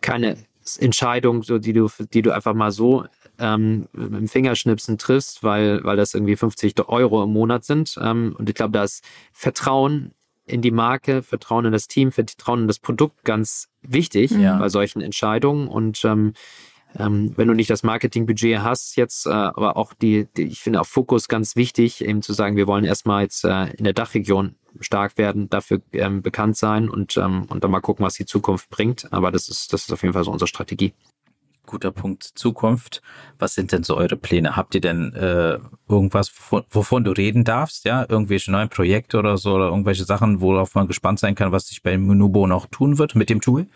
keine Entscheidung, so die du, die du einfach mal so ähm, mit dem Fingerschnipsen triffst, weil, weil das irgendwie 50 Euro im Monat sind. Ähm, und ich glaube, da ist Vertrauen in die Marke, Vertrauen in das Team, Vertrauen in das Produkt ganz wichtig ja. bei solchen Entscheidungen. Und ähm, ähm, wenn du nicht das Marketingbudget hast jetzt, äh, aber auch die, die, ich finde auch Fokus ganz wichtig, eben zu sagen, wir wollen erstmal jetzt äh, in der Dachregion stark werden, dafür ähm, bekannt sein und, ähm, und dann mal gucken, was die Zukunft bringt. Aber das ist, das ist auf jeden Fall so unsere Strategie. Guter Punkt. Zukunft. Was sind denn so eure Pläne? Habt ihr denn äh, irgendwas, wovon, wovon, du reden darfst? Ja, irgendwelche neuen Projekte oder so oder irgendwelche Sachen, worauf man gespannt sein kann, was sich bei Minubo noch tun wird mit dem Tool?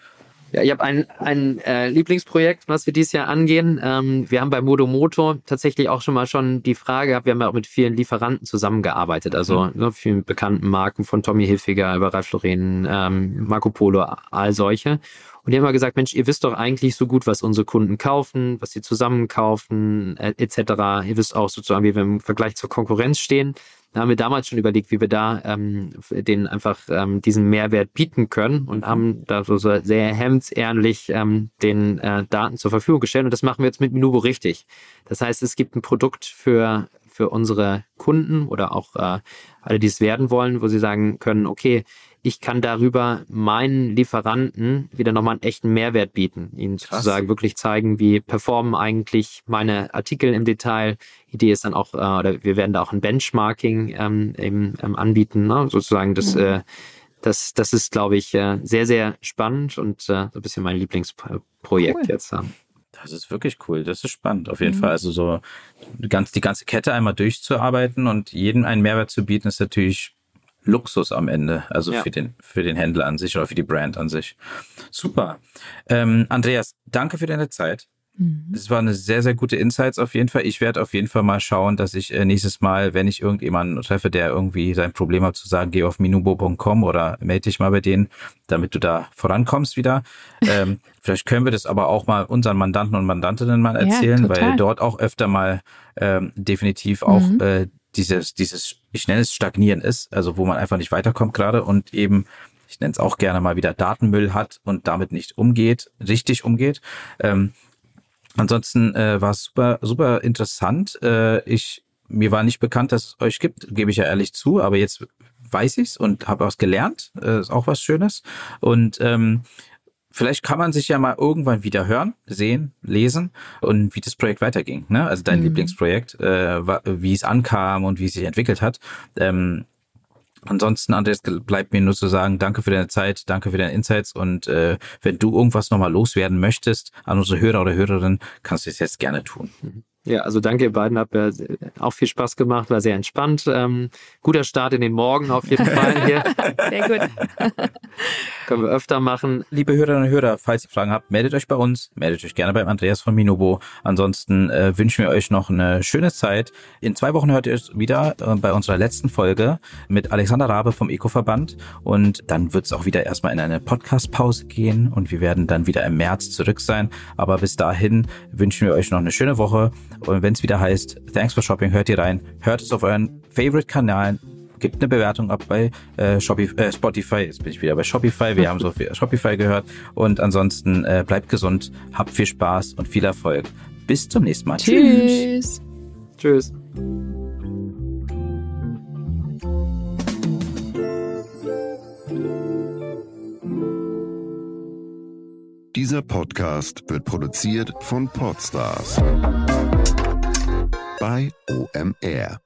Ja, ich habe ein, ein äh, Lieblingsprojekt, was wir dieses Jahr angehen. Ähm, wir haben bei Modomoto tatsächlich auch schon mal schon die Frage gehabt, wir haben ja auch mit vielen Lieferanten zusammengearbeitet, also mhm. ne, vielen bekannten Marken von Tommy Hilfiger über Ralph Lauren, ähm, Marco Polo, all solche. Und die haben immer gesagt, Mensch, ihr wisst doch eigentlich so gut, was unsere Kunden kaufen, was sie zusammen kaufen, äh, etc. Ihr wisst auch sozusagen, wie wir im Vergleich zur Konkurrenz stehen. Da haben wir damals schon überlegt, wie wir da ähm, denen einfach ähm, diesen Mehrwert bieten können und haben da so sehr hemdsärmlich ähm, den äh, Daten zur Verfügung gestellt. Und das machen wir jetzt mit Minubo richtig. Das heißt, es gibt ein Produkt für für unsere Kunden oder auch äh, alle, die es werden wollen, wo sie sagen können, okay, ich kann darüber meinen Lieferanten wieder nochmal einen echten Mehrwert bieten. Ihnen Krass. sozusagen wirklich zeigen, wie performen eigentlich meine Artikel im Detail. Idee ist dann auch, äh, oder wir werden da auch ein Benchmarking ähm, eben, ähm, anbieten, ne? sozusagen das, mhm. äh, das, das ist, glaube ich, äh, sehr, sehr spannend und äh, so ein bisschen mein Lieblingsprojekt cool. jetzt. Ähm. Das ist wirklich cool. Das ist spannend, auf jeden mhm. Fall. Also so ganz, die ganze Kette einmal durchzuarbeiten und jedem einen Mehrwert zu bieten, ist natürlich Luxus am Ende, also ja. für den für den Händler an sich oder für die Brand an sich. Super. Ähm, Andreas, danke für deine Zeit. Mhm. Es war eine sehr, sehr gute Insights auf jeden Fall. Ich werde auf jeden Fall mal schauen, dass ich äh, nächstes Mal, wenn ich irgendjemanden treffe, der irgendwie sein Problem hat, zu sagen, geh auf minubo.com oder melde dich mal bei denen, damit du da vorankommst wieder. *laughs* ähm, vielleicht können wir das aber auch mal unseren Mandanten und Mandantinnen mal erzählen, ja, weil dort auch öfter mal ähm, definitiv auch mhm. äh, dieses, dieses, ich nenne es Stagnieren ist, also wo man einfach nicht weiterkommt gerade und eben, ich nenne es auch gerne mal wieder Datenmüll hat und damit nicht umgeht, richtig umgeht. Ähm, ansonsten äh, war es super, super interessant. Äh, ich, mir war nicht bekannt, dass es euch gibt, gebe ich ja ehrlich zu, aber jetzt weiß ich's und habe was gelernt. Äh, ist auch was Schönes. Und ähm, vielleicht kann man sich ja mal irgendwann wieder hören, sehen, lesen und wie das Projekt weiterging. Ne? Also dein mhm. Lieblingsprojekt, äh, wie es ankam und wie es sich entwickelt hat. Ähm, Ansonsten, Andreas, bleibt mir nur zu sagen, danke für deine Zeit, danke für deine Insights und äh, wenn du irgendwas nochmal loswerden möchtest an unsere Hörer oder Hörerin, kannst du es jetzt gerne tun. Mhm. Ja, also danke ihr beiden, hat mir auch viel Spaß gemacht, war sehr entspannt. Ähm, guter Start in den Morgen auf jeden Fall hier. *laughs* Sehr gut. *laughs* Können wir öfter machen. Liebe Hörerinnen und Hörer, falls ihr Fragen habt, meldet euch bei uns, meldet euch gerne beim Andreas von Minobo. Ansonsten äh, wünschen wir euch noch eine schöne Zeit. In zwei Wochen hört ihr es wieder äh, bei unserer letzten Folge mit Alexander Rabe vom Eco-Verband und dann wird es auch wieder erstmal in eine Podcast-Pause gehen und wir werden dann wieder im März zurück sein. Aber bis dahin wünschen wir euch noch eine schöne Woche und wenn es wieder heißt, thanks for shopping, hört ihr rein, hört es auf euren Favorite-Kanälen, gibt eine Bewertung ab bei äh, Shopify, äh, Spotify. Jetzt bin ich wieder bei Shopify. Wir haben so viel *laughs* Shopify gehört. Und ansonsten äh, bleibt gesund, habt viel Spaß und viel Erfolg. Bis zum nächsten Mal. Tschüss. Tschüss. Dieser Podcast wird produziert von Podstars bei OMR.